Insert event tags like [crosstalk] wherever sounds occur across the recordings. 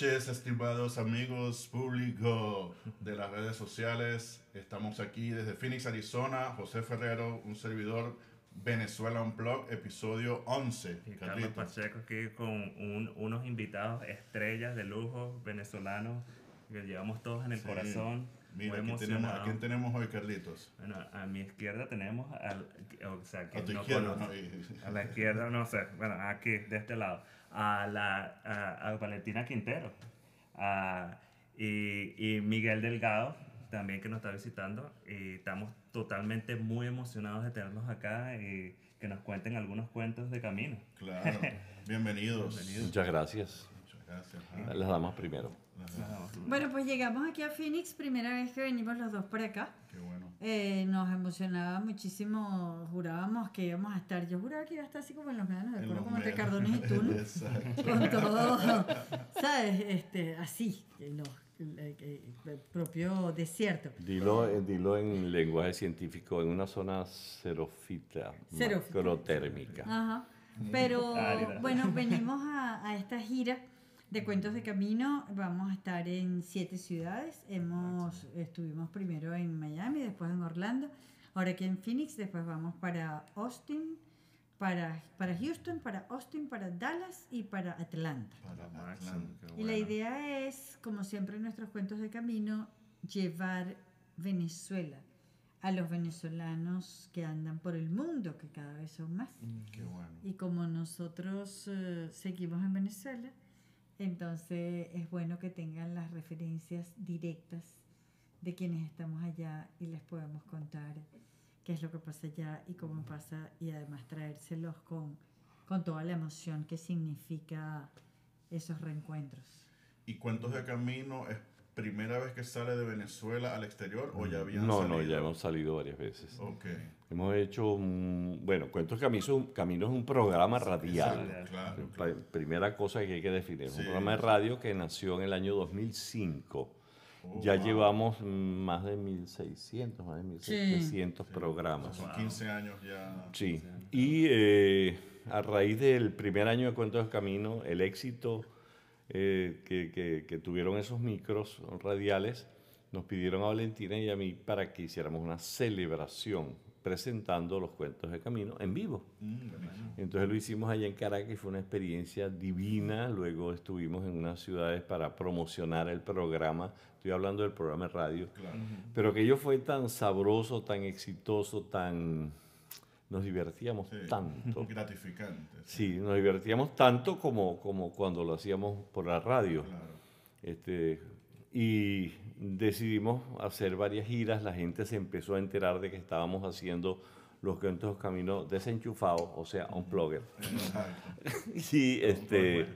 noches, estimados amigos público de las redes sociales. Estamos aquí desde Phoenix, Arizona. José Ferrero, un servidor Venezuela un blog, episodio 11. Y Carlos Pacheco aquí con un- unos invitados estrellas de lujo venezolanos que llevamos todos en el Sí. corazón. Mira, aquí tenemos, ¿a quién tenemos hoy, Carlitos? Bueno, a mi izquierda tenemos al, o sea, A que tu no izquierda, conoce- ¿no? Y- a la izquierda, no sé, bueno, aquí, de este lado, a, la, a, a Valentina Quintero a- y, y Miguel Delgado, también que nos está visitando, y estamos totalmente muy emocionados de tenerlos acá y que nos cuenten algunos cuentos de camino. Claro. [laughs] Bienvenidos. Bienvenidos. Muchas gracias. Gracias. Ah, Las damas primero. Bueno, pues llegamos aquí a Phoenix, primera vez que venimos los dos por acá. Qué bueno. Eh, nos emocionaba muchísimo, jurábamos que íbamos a estar, yo juraba que iba a estar así como en los medianos de acuerdo como entre medios. Cardones y tú, ¿no? [laughs] Con todo, ¿sabes? Este, así, en los, el, el- el propio desierto. Dilo, eh, dilo en lenguaje científico, en una zona xerofita, Xerófita. macrotérmica. Ajá. Pero bueno, venimos a, a esta gira de cuentos de camino. Vamos a estar en siete ciudades. Hemos, estuvimos primero en Miami, después en Orlando, ahora aquí en Phoenix, después vamos para Austin, para, para Houston, para Austin, para Dallas y para Atlanta. Para Y la idea es, como siempre en nuestros cuentos de camino, llevar Venezuela a los venezolanos que andan por el mundo, que cada vez son más. Qué bueno. Y como nosotros eh, seguimos en Venezuela, entonces es bueno que tengan las referencias directas de quienes estamos allá y les podemos contar qué es lo que pasa allá y cómo pasa y además traérselos con, con toda la emoción que significa esos reencuentros. ¿Y Cuentos de Camino primera vez que sale de Venezuela al exterior o ya habían No, salido? no, ya hemos salido varias veces. Ok. Hemos hecho, un- bueno, Cuentos Camino, Camino es un programa radial. Claro, La claro. primera cosa que hay que definir, es Sí. un programa de radio que nació en el año 2005. Oh, ya wow. llevamos más de 1.600, más de 1.700 Sí. programas. Son 15 años ya. Sí, y eh, a raíz del primer año de Cuentos del Camino, el éxito eh, que, que- que tuvieron esos micros radiales, nos pidieron a Valentina y a mí para que hiciéramos una celebración presentando los Cuentos de Camino en vivo. Mm. Entonces lo hicimos allá en Caracas y fue una experiencia divina. Luego estuvimos en unas ciudades para promocionar el programa. Estoy hablando del programa de radio. Claro. Pero que ello fue tan sabroso, tan exitoso, tan... Nos divertíamos Sí. tanto. Gratificante. Sí, nos divertíamos tanto como, como cuando lo hacíamos por la radio. Claro. Este, y decidimos hacer varias giras. La gente se empezó a enterar de que estábamos haciendo los cuentos de camino desenchufados, o sea, unplugged. Exacto. [laughs] Sí, este.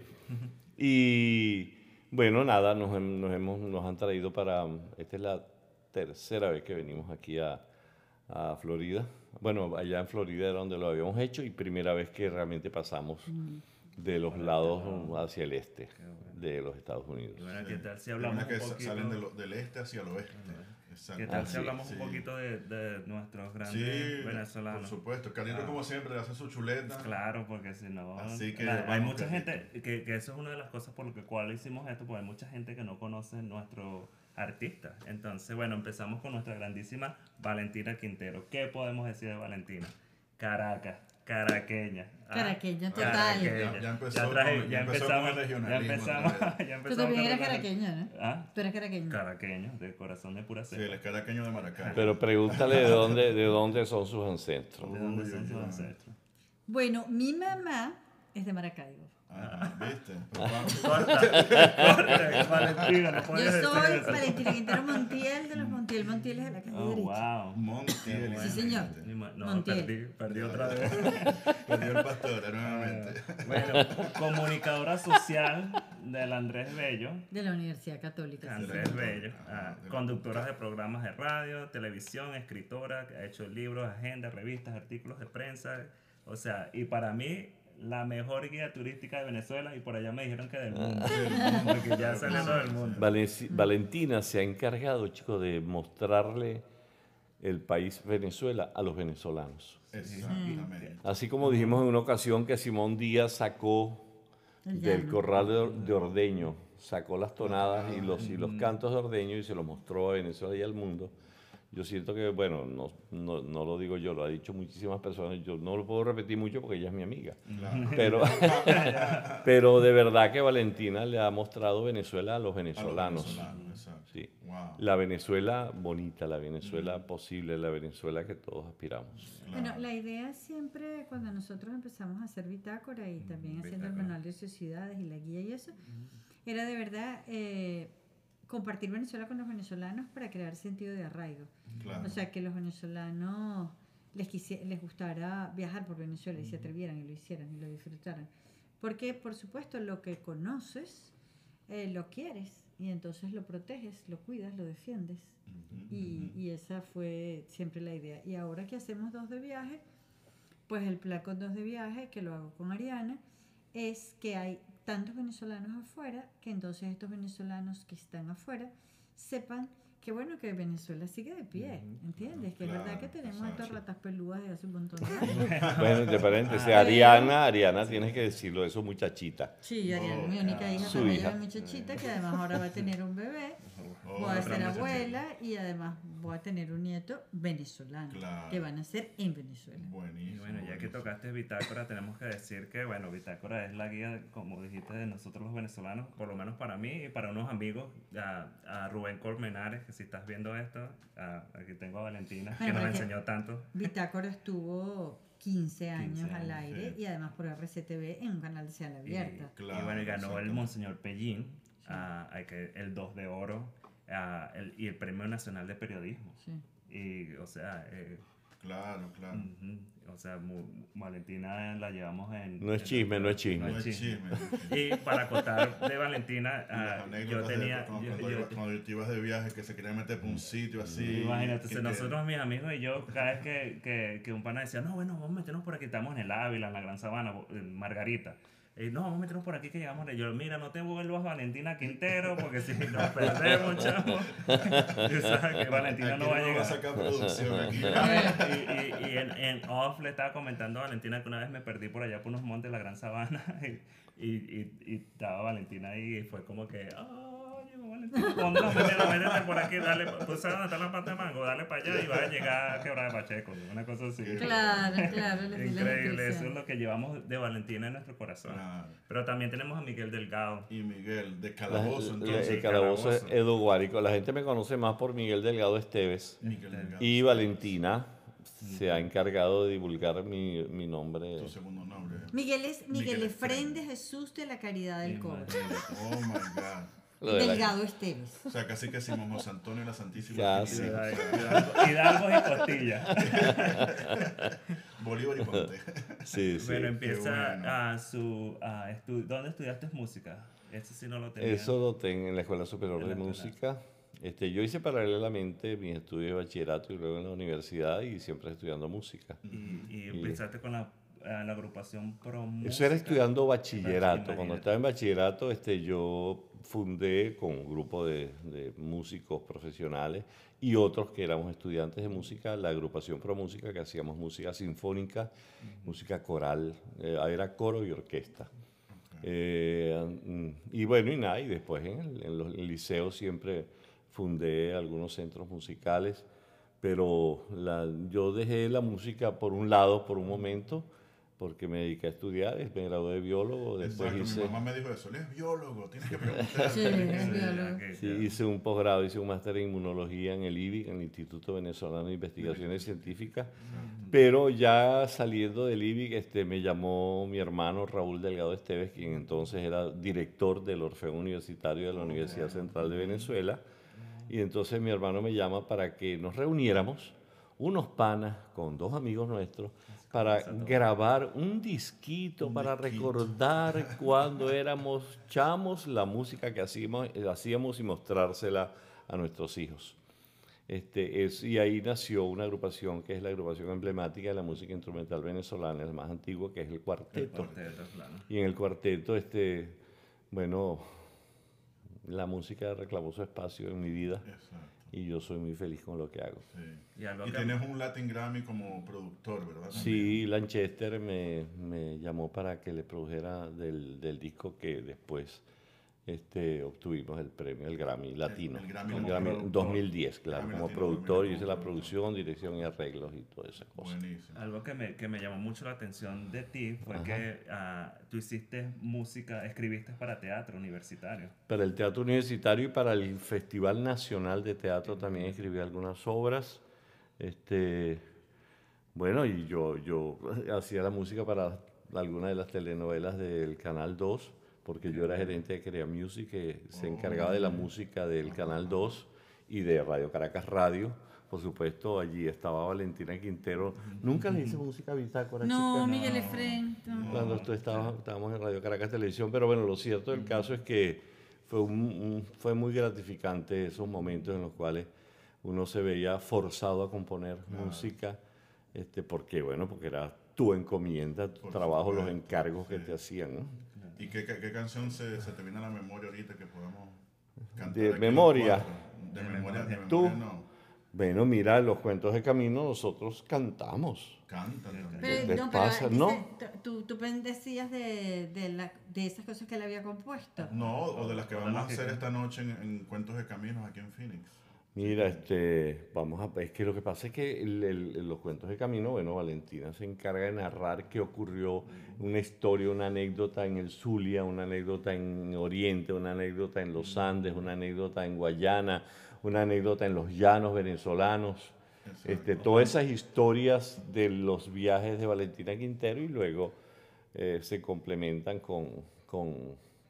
Y bueno, nada, nos, nos, hemos, nos han traído para. Esta es la tercera vez que venimos aquí a, a Florida. Bueno, allá en Florida era donde lo habíamos hecho y primera vez que realmente pasamos de los lados hacia el este de los Estados Unidos. Y bueno, ¿qué tal si hablamos un poquito? salen de lo- del este hacia el oeste. ¿Qué tal Ah, si sí, hablamos sí. un poquito de, de nuestros grandes Sí, venezolanos? por supuesto. Carlito, Ah. como siempre, le hace su chuleta. Claro, porque si no, Así que la- hay mucha Carlito. gente, que, que eso es una de las cosas por lo que cual hicimos esto, porque hay mucha gente que no conoce nuestro artista. Entonces, bueno, empezamos con nuestra grandísima Valentina Quintero. ¿Qué podemos decir de Valentina? Caracas, caraqueña. ah, Caraqueña, total. caraqueña. Ya- ya empezó Ya traje- con- ya empezó con empezamos, el ya regionalismo empezamos, [laughs] ya Tú empezamos también con eres el- caraqueño, ¿no? ¿Ah? Tú eres caraqueño. Caraqueño, de corazón de pura Sí, cepa. él es caraqueño de Maracay. Pero pregúntale de dónde, de dónde son sus ancestros. ¿De dónde son sus ancestros? Bueno, mi mamá es de Maracaibo. Ah, ¿viste? [laughs] [laughs] Corta, corta, Valentina, no Yo decir soy eso. Valentina Quintero Montiel de los Montiel Montiel de la calle Oh, derecha. wow. Montiel. Sí, señor. Ni ma- No, Montiel. perdí, perdí otra vez. [laughs] Perdió el pastor nuevamente. Bueno, comunicadora social del Andrés Bello. De la Universidad Católica. sí, Andrés señor. Bello, Ah, ah, conductora de programas de radio, televisión, escritora, que ha hecho libros, agendas, revistas, artículos de prensa. O sea, y para mí, la mejor guía turística de Venezuela, y por allá me dijeron que del mundo, porque ya [laughs] todo del mundo. Valenci- Valentina se ha encargado, chicos, de mostrarle el país Venezuela a los venezolanos. Exactamente. Así como dijimos en una ocasión que Simón Díaz sacó El del corral de, de ordeño, sacó las tonadas y los, y los cantos de ordeño y se los mostró a Venezuela y al mundo. Yo siento que, bueno, no, no, no lo digo yo, lo ha dicho muchísimas personas, yo no lo puedo repetir mucho porque ella es mi amiga. Claro. Pero, [laughs] [laughs] pero de verdad que Valentina le ha mostrado Venezuela a los A los venezolanos. Sí. Wow. La Venezuela bonita, la Venezuela posible, la Venezuela que todos aspiramos. Bueno, la idea siempre cuando nosotros empezamos a hacer bitácora y también haciendo el manual de sociedades y la guía y eso, era de verdad eh, compartir Venezuela con los venezolanos para crear sentido de arraigo. Claro. O sea, que los venezolanos les, quisi- les gustara viajar por Venezuela y se atrevieran y lo hicieran y lo disfrutaran. Porque, por supuesto, lo que conoces, eh, lo quieres y entonces lo proteges, lo cuidas, lo defiendes. Ujú. Y, y esa fue siempre la idea. Y ahora que hacemos dos de viaje, pues el plan con dos de viaje, que lo hago con Ariana, es que hay tantos venezolanos afuera, que entonces estos venezolanos que están afuera sepan que bueno, que Venezuela sigue de pie, ¿entiendes? Que es verdad que tenemos estas ratas peludas de hace un montón de [laughs] años. Bueno, entre paréntesis, Ah. Ariana, Ariana, tienes que decirlo, eso muchachita. Sí, Ariana, Oh, mi única hija su también hija. muchachita que además ahora va a tener un bebé. Oh, voy a ser abuela y además voy a tener un nieto venezolano Claro. que van a ser en Venezuela. Y Buenísimo. bueno, ya que tocaste Bitácora, tenemos que decir que, bueno, Bitácora es la guía, como dijiste, de nosotros los venezolanos, por lo menos para mí y para unos amigos, a, a Rubén Colmenares, que si estás viendo esto, a- aquí tengo a Valentina, que Bueno, nos porque- enseñó tanto. Bitácora estuvo 15 años 15 al aire sí. y además por RCTV en un canal de señal Y, abierta. Claro, y bueno, y ganó el. Monseñor Pellín, ah, hay que- el 2 de oro ah, el- y el Premio Nacional de Periodismo. Sí. Y, o sea, eh, Claro, claro. ujú, o sea, mu- Valentina la llevamos en... No es en- chisme, no es chisme. No es chisme. no es chisme. Y para contar de Valentina, ah, yo de tenía... cuando, yo- cuando yo- iba- cuando tú ibas de viaje que se querían meter por un sitio así. Imagínate, que nosotros, mis amigos y yo, cada vez que, que, que un pana decía, no, bueno, vamos a meternos por aquí, estamos en el Ávila, en la Gran Sabana, en Margarita. Y no, vamos a meternos por aquí que llegamos. Y yo, mira, no te vuelvas Valentina Quintero, porque si nos perdemos, chavo. [laughs] Y sabes que Valentina Aquí no va a a llegar. sacar producción aquí. [laughs] y, y, y en, en off le estaba comentando a Valentina que una vez me perdí por allá por unos montes de la Gran Sabana y, [laughs] y, y, y estaba Valentina ahí y fue como que, ay, Valentina, ¿dónde nos metemos? Métete por aquí, dale, tú sabes dónde está la pata de mango, dale para allá y vas a llegar a quebrar de Pacheco, una cosa así. Claro, claro. la Increíble, eso es lo que llevamos de Valentina en nuestro corazón. Claro. Pero también tenemos a Miguel Delgado. Y Miguel, de La- Calabozo, la- entonces. el calabozo es Calabozo. Edu Guárico. La gente me conoce más por Miguel Delgado Esteves. Miguel Delgado. Y Valentina se ha encargado de divulgar mi, mi nombre. Tu segundo nombre. Miguel es Miguel, Miguel Efrén. de Jesús de la Caridad del Cobre. Oh my God. Lo de la- Delgado Esteves. O sea, casi que decimos José Antonio y la Santísima Casi. Trinidad. Hidalgo y Costilla. [laughs] Bolívar y Ponte. Sí, sí. Bueno, empieza bueno. a su... A estu- ¿Dónde estudiaste música? Eso sí no lo tenía. Eso lo tengo en la Escuela Superior En la de. Música. Este, yo hice paralelamente mis estudios de bachillerato y luego en la universidad y siempre estudiando música. Y, y empezaste con la, la agrupación Pro Eso era estudiando bachillerato. Cuando estaba en bachillerato, este, yo fundé con un grupo de, de músicos profesionales y otros que éramos estudiantes de música, la agrupación Pro Música, que hacíamos música sinfónica, música coral, eh, era coro y orquesta. Eh, mm, y bueno, y nada, y después en el, en los liceos siempre fundé algunos centros musicales, pero la- yo dejé la música por un lado por un momento, porque me dediqué a estudiar, me gradué de biólogo, después Exacto, hice, mi mamá me dijo eso. Él es biólogo, tienes que preguntar. Sí, hice un posgrado, hice un máster en inmunología en el IBIC, en el Instituto Venezolano de Investigaciones Científicas, pero ya saliendo del IBIC este, me llamó mi hermano Raúl Delgado Esteves, quien entonces era director del Orfeo Universitario de la Universidad Central de Venezuela, y entonces mi hermano me llama para que nos reuniéramos, unos panas con dos amigos nuestros, para grabar un disquito, Un para disquito. recordar [laughs] cuando éramos chamos la música que hacíamos, eh, hacíamos y mostrársela a nuestros hijos. Este, es, y ahí nació una agrupación que es la agrupación emblemática de la música instrumental venezolana, la más antigua, que es el El cuarteto. cuarteto, claro. Y en el cuarteto, este, bueno, la música reclamó su espacio en mi vida Exacto. Y yo soy muy feliz con lo que hago. Sí. Y algo Y que- tienes un Latin Grammy como productor, ¿verdad? Sí, Lanchester me, me llamó para que le produjera del, del disco que después este, obtuvimos el premio, el Grammy Latino. el Grammy El Grammy productor. 2010, claro. Grammy como Latino productor 2010 hice la producción, dirección y arreglos y todas esas cosas. Buenísimo. Algo que me, que me llamó mucho la atención de ti fue Ajá. que ah, tú hiciste música, escribiste para teatro universitario. Para el Teatro Universitario y para el Festival Nacional de Teatro también escribí algunas obras. Este, bueno, y yo, yo [laughs] hacía la música para algunas de las telenovelas del Canal 2, porque yo era gerente de Crea Music, que se encargaba de la música del Canal 2 y de Radio Caracas Radio. Por supuesto, allí estaba Valentina Quintero. Nunca le hice música a Bitácora, No, chica? Miguel Efren. no. cuando tú estabas, estábamos en Radio Caracas Televisión, pero bueno, lo cierto del caso es que fue, un- un- fue muy gratificante esos momentos en los cuales uno se veía forzado a componer música, este, porque bueno, porque era tu encomienda, tu Por trabajo, los supuesto, encargos que sí. te hacían. ¿no? ¿Y qué, qué, qué canción se, se te viene a la memoria ahorita que podamos cantar? De memoria. De memoria, de Tú. memoria no. Bueno, mira, los cuentos de camino nosotros cantamos. Cantan también. Pero, ¿Qué no, pasa? tú, tú decías de, de, la, de esas cosas que él había compuesto. No, o de las que vamos a hacer esta noche en, en Cuentos de Caminos aquí en Phoenix. Mira, este, vamos a, es que lo que pasa es que el- el- los cuentos de camino, bueno, Valentina se encarga de narrar qué ocurrió, una historia, una anécdota en el Zulia, una anécdota en Oriente, una anécdota en los Andes, una anécdota en Guayana, una anécdota en los llanos venezolanos, este, todas esas historias de los viajes de Valentina Quintero y luego eh, se complementan con, con,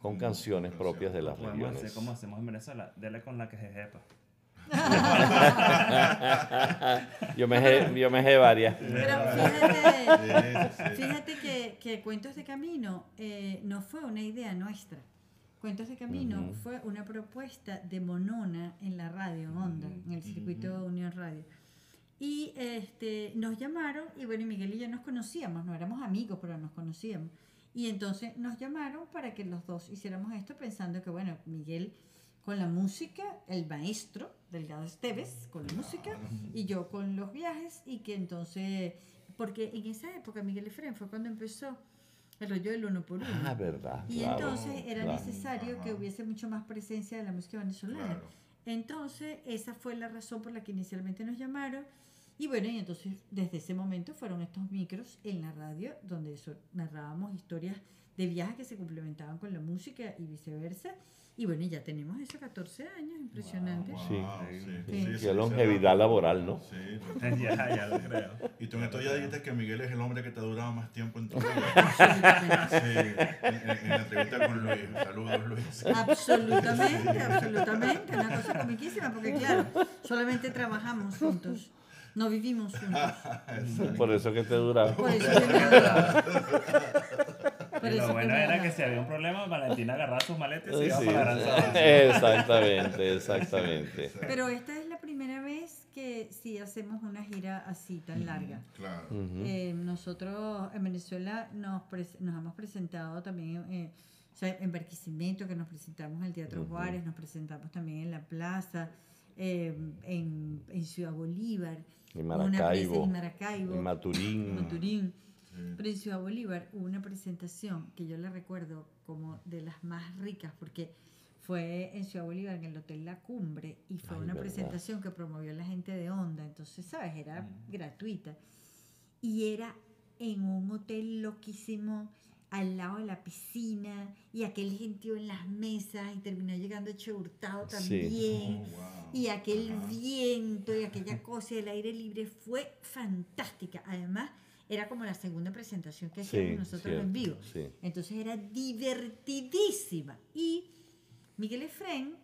con canciones propias de las regiones. como hacemos en Venezuela, dele con la que jejepa. [laughs] Yo me sé, yo me sé varias. Pero fíjate, que, que Cuentos de Camino eh, no fue una idea nuestra. Cuentos de Camino fue una propuesta de Monona en la radio, en Onda, en el circuito de Unión Radio. Y este, nos llamaron, y bueno, Miguel y yo nos conocíamos, no éramos amigos, pero nos conocíamos. Y entonces nos llamaron para que los dos hiciéramos esto, pensando que, bueno, Miguel con la música, el maestro Delgado Esteves con la música, y yo con los viajes, y que entonces, porque en esa época Miguel Efren fue cuando empezó el rollo del uno por uno. Ah, verdad. Y claro, entonces era claro. necesario que hubiese mucho más presencia de la música venezolana. Claro. Entonces, esa fue la razón por la que inicialmente nos llamaron. Y bueno, y entonces desde ese momento fueron estos micros en la radio donde narrábamos historias de viajes que se complementaban con la música y viceversa. Y bueno, ya tenemos eso 14 años, impresionante. Wow, Sí. sí, Sí. sí, Qué sí, sí, longevidad sí. laboral, ¿no? Sí. [laughs] ya, ya lo creo. Y tú en estos días dijiste que Miguel es el hombre que te ha durado más tiempo en tu [laughs] vida. Absolutamente. Sí, en, en- en la entrevista con Luis. Saludos, Luis. [laughs] Absolutamente, absolutamente. Una cosa comiquísima, porque claro, solamente trabajamos juntos, no vivimos juntos. Por eso que te duraba. Por eso que me- Y eso lo bueno era que si había un problema, Valentina agarraba sus maletas y se iba Sí, para sabana. exactamente, exactamente. [laughs] Pero esta es la primera vez que sí hacemos una gira así tan larga. Claro. Ujú. Eh, nosotros en Venezuela nos, nos hemos presentado también eh, o sea, en Barquisimeto, que nos presentamos en el Teatro Juárez, nos presentamos también en la plaza, eh, en, en Ciudad Bolívar, En Maracaibo, en Maracaibo, en Maturín. Maturín. Sí. Pero en Ciudad Bolívar hubo una presentación que yo la recuerdo como de las más ricas porque fue en Ciudad Bolívar en el Hotel La Cumbre y fue Ay, una verdad. presentación que promovió la gente de Onda, entonces, ¿sabes? Era gratuita. Y era en un hotel loquísimo al lado de la piscina y aquel gentío en las mesas y terminó llegando Che Hurtado Sí. también. Oh, wow. Y aquel Ajá. viento y aquella cosa del aire libre fue fantástica. Además, era como la segunda presentación que hacíamos Sí, nosotros cierto, en vivo. sí. Entonces era divertidísima. Y Miguel Efren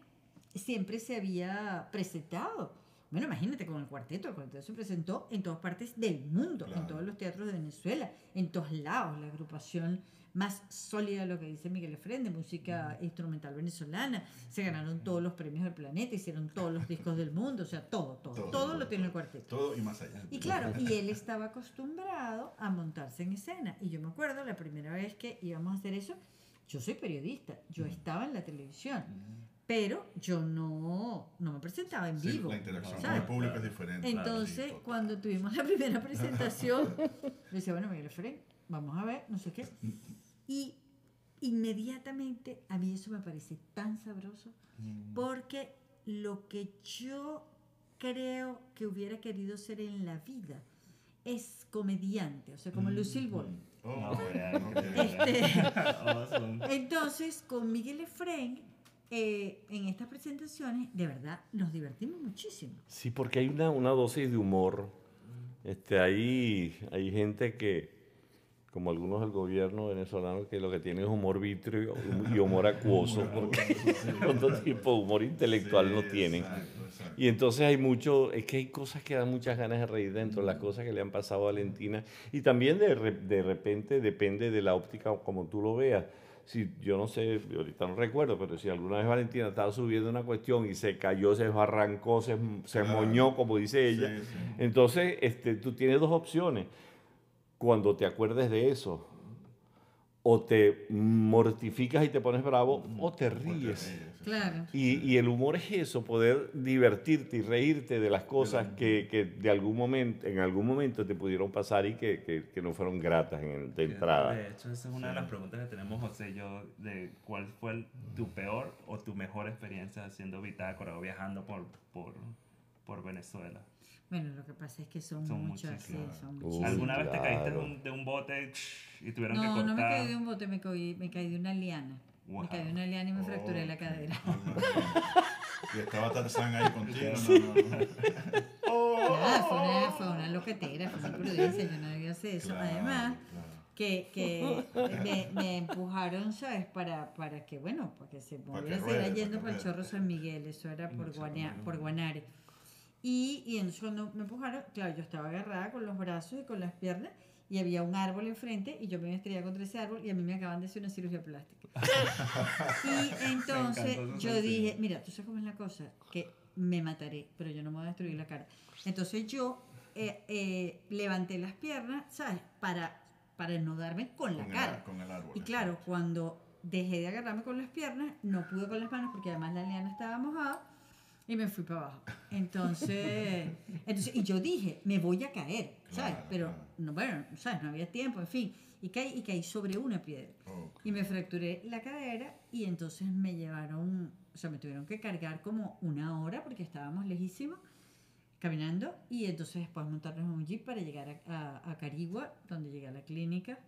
siempre se había presentado. Bueno, imagínate con el cuarteto. El cuarteto se presentó en todas partes del mundo, Claro. en todos los teatros de Venezuela, en todos lados. La agrupación más sólida, lo que dice Miguel Efren, de música instrumental venezolana. Se ganaron todos los premios del planeta, hicieron todos los discos del mundo, o sea, todo, todo, Todo, lo tiene el cuarteto. Todo y más allá. Y claro, y él estaba acostumbrado a montarse en escena. Y yo me acuerdo la primera vez que íbamos a hacer eso, yo soy periodista, yo estaba en la televisión, pero yo no, no me presentaba en Sí, vivo. la interacción con el público es diferente. Entonces, cuando tuvimos la primera [laughs] presentación, [laughs] le decía, bueno, Miguel Efren, vamos a ver, no sé qué. Y inmediatamente a mí eso me parece tan sabroso porque lo que yo creo que hubiera querido ser en la vida es comediante, o sea, como Lucille Ball. Oh, ya, ok. Este, Awesome. entonces, con Miguel Efraín, eh, en estas presentaciones, de verdad, nos divertimos muchísimo. Sí, porque hay una, una dosis de humor. Este, hay, hay gente que, como algunos del gobierno venezolano, que lo que tiene es humor vitrio y humor acuoso, porque [laughs] otro tipo de humor intelectual no Sí, tienen. exacto, exacto. Y entonces hay mucho, es que hay cosas que dan muchas ganas de reír dentro, las cosas que le han pasado a Valentina. Y también de, de repente depende de la óptica como tú lo veas. Si yo no sé, ahorita no recuerdo, pero si alguna vez Valentina estaba subiendo una cuestión y se cayó, se barrancó, se, se Claro. moñó, como dice ella, Sí, sí. entonces este, tú tienes dos opciones. Cuando te acuerdes de eso, o te mortificas y te pones bravo, o te ríes. Claro. Y, y el humor es eso, poder divertirte y reírte de las cosas que, que de algún momento, en algún momento te pudieron pasar y que, que- que no fueron gratas en- de entrada. De hecho, esa es una de las preguntas que tenemos, José y yo, de cuál fue el- tu peor o tu mejor experiencia haciendo bitácora o viajando por, por, por Venezuela. Bueno, lo que pasa es que son, Son muchas, sí, muchísimas. son muchísimas. ¿Alguna vez te caíste de claro. un, de un bote y tuvieron que No, cortar? no me caí de un bote, me caí, me caí de una liana. Wow. Me caí de una liana y me fracturé la cadera. [laughs] Y estaba Tarzán ahí contigo. No, no, no. Nada, [laughs] fue una, fue una loquetera, fue una imprudencia, yo no debía hacer eso. Claro, Además, claro. que, que [laughs] me, me empujaron, ¿sabes? Para, para que, bueno, para que se Para que moviera, se ruede, iba para yendo que para el. Chorro San Miguel, eso era por, Guanea- por Guanare. Y, y entonces cuando me empujaron, claro, yo estaba agarrada con los brazos y con las piernas y había un árbol enfrente y yo me estrellaba contra ese árbol y a mí me acaban de hacer una cirugía plástica. [laughs] y entonces yo dije, mira, tú sabes cómo es la cosa, que me mataré, pero yo no me voy a destruir la cara. Entonces yo eh, eh, levanté las piernas, ¿sabes? Para, para ennudarme con la Con el- cara. con el árbol, Y claro, cuando dejé de agarrarme con las piernas, no pude con las manos porque además la liana estaba mojada y me fui para abajo. Entonces, [laughs] entonces y yo dije, me voy a caer, ¿sabes? Claro, Pero, claro. no, bueno, ¿sabes? No había tiempo, en fin. Y caí, y caí sobre una piedra. Ok. Y me fracturé la cadera y entonces me llevaron, o sea, me tuvieron que cargar como una hora porque estábamos lejísimos caminando y entonces después montarnos en un jeep para llegar a, a, a Carigua, donde llegué a la clínica.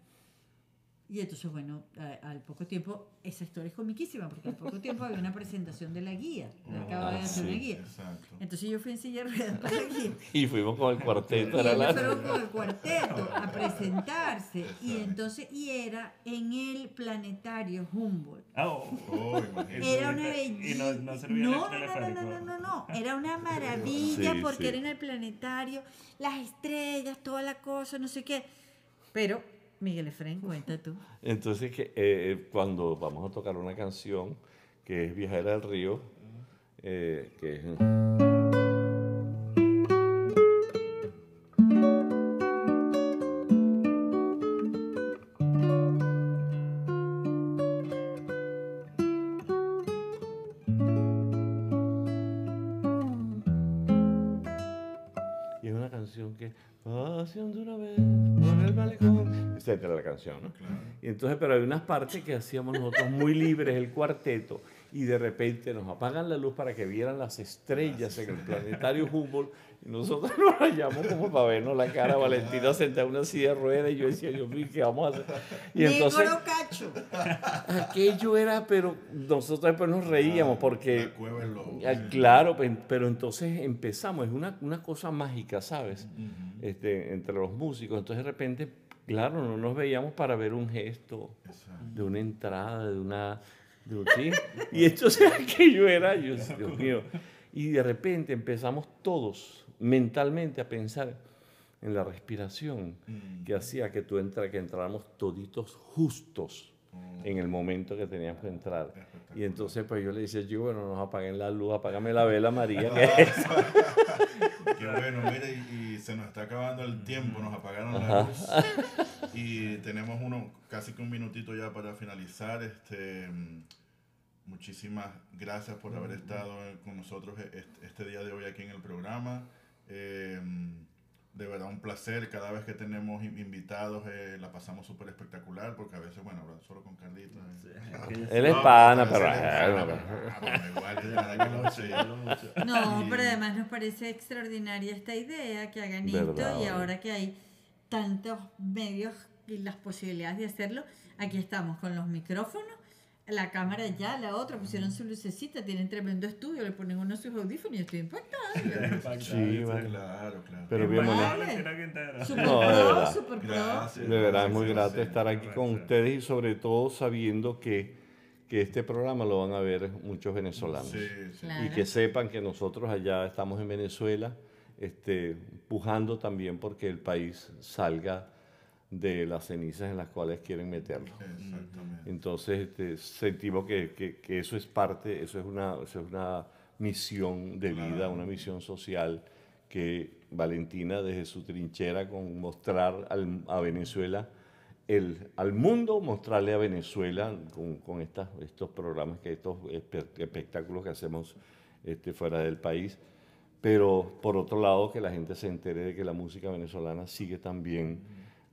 Y entonces, bueno, a- al poco tiempo, esa historia es comiquísima porque al poco tiempo había una presentación de la guía. Yo acababa de Ah, hacer una sí. guía. Exacto. Entonces yo fui en silla de ruedas para la guía. Y fuimos con el cuarteto, Y era ellos la... fueron con el cuarteto a presentarse. Y entonces, y era en el planetario Humboldt. Oh. Oh, imagínate. Era una Y belleza. no- no servía no, el no, no, no, no, no, no. Era una maravilla Sí, porque sí. era en el planetario, las estrellas, toda la cosa, no sé qué. Pero, Miguel Efraín, cuenta tú. Entonces, que, eh, cuando vamos a tocar una canción que es Viajera del Río, eh, que es... entonces, pero hay unas partes que hacíamos nosotros muy libres, el cuarteto, y de repente nos apagan la luz para que vieran las estrellas en el planetario Humboldt, y nosotros [laughs] nos rayamos como para vernos la cara, Valentina sentada en una silla de ruedas, y yo decía, Dios mío, ¿qué vamos a hacer? Y entonces, cacho. aquello era, pero nosotros después nos reíamos porque... Ah, Claro, pe- pero entonces empezamos, es una, una cosa mágica, ¿sabes? este, entre los músicos. Entonces de repente, claro, no nos veíamos para ver un gesto Exacto. de una entrada, de una... de un- ¿sí? [laughs] Y entonces [laughs] aquello era, yo, Dios mío. Y de repente empezamos todos mentalmente a pensar en la respiración Mm. que hacía que tú entra, que entráramos toditos justos Oh, en el momento que teníamos que entrar. Y entonces pues yo le decía, yo, bueno, nos apaguen la luz, apágame la vela, María, que es. Qué bueno, mire, y, y se nos está acabando el tiempo, nos apagaron la luz. Y tenemos uno, casi que un minutito ya para finalizar. Este, muchísimas gracias por haber estado con nosotros e- este, este día de hoy aquí en el programa. Eh, de verdad un placer. Cada vez que tenemos in- invitados eh, la pasamos súper espectacular porque a veces, bueno, hablar solo con Carlitos. eh. [laughs] Él es No, pana, pero pero... sí, es pana, pero- ah, sí. No, [laughs] pero además nos parece extraordinaria esta idea que hagan Verdad, esto y ahora que hay tantos medios y las posibilidades de hacerlo, aquí estamos con los micrófonos, la cámara ya, la otra, pusieron su lucecita, tienen tremendo estudio, le ponen uno sus audífonos y estoy impactada. [laughs] Sí, vale. Claro, claro. Pero bien Vale. Super No, de pro, verdad. super pro. Gracias. De verdad es muy grato estar aquí con ustedes y sobre todo sabiendo que, que este programa lo van a ver muchos venezolanos. Sí, sí. Claro. Y que sepan que nosotros allá estamos en Venezuela, este, pujando también porque el país salga de las cenizas en las cuales quieren meterlo. Exactamente. Entonces este, sentimos que, que- que eso es parte, eso es una, eso es una misión de vida, Claro. una misión social que Valentina desde su trinchera con mostrar al- a Venezuela, el, al mundo mostrarle a Venezuela con, con estas, estos programas, que estos espe- espectáculos que hacemos este, fuera del país. Pero por otro lado, que la gente se entere de que la música venezolana sigue también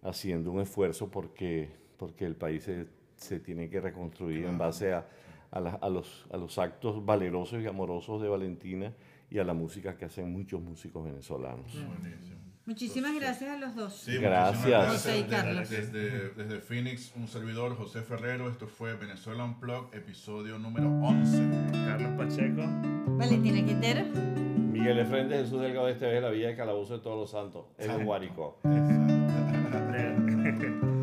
haciendo un esfuerzo porque, porque el país se, se tiene que reconstruir en base a, a, la- a los, a los actos valerosos y amorosos de Valentina y a la música que hacen muchos músicos venezolanos. Buenísimo. Muchísimas gracias a los dos. Sí, Gracias. muchísimas José y Carlos. Desde, desde, desde Phoenix, un servidor, José Ferrero. Esto fue Venezuela Unplugged, episodio número 11. Carlos Pacheco. Valentina Quintero. Miguel Efrende, Jesús Delgado de este de la Villa de Calabozo de Todos los Santos, en Guárico. Exacto. de-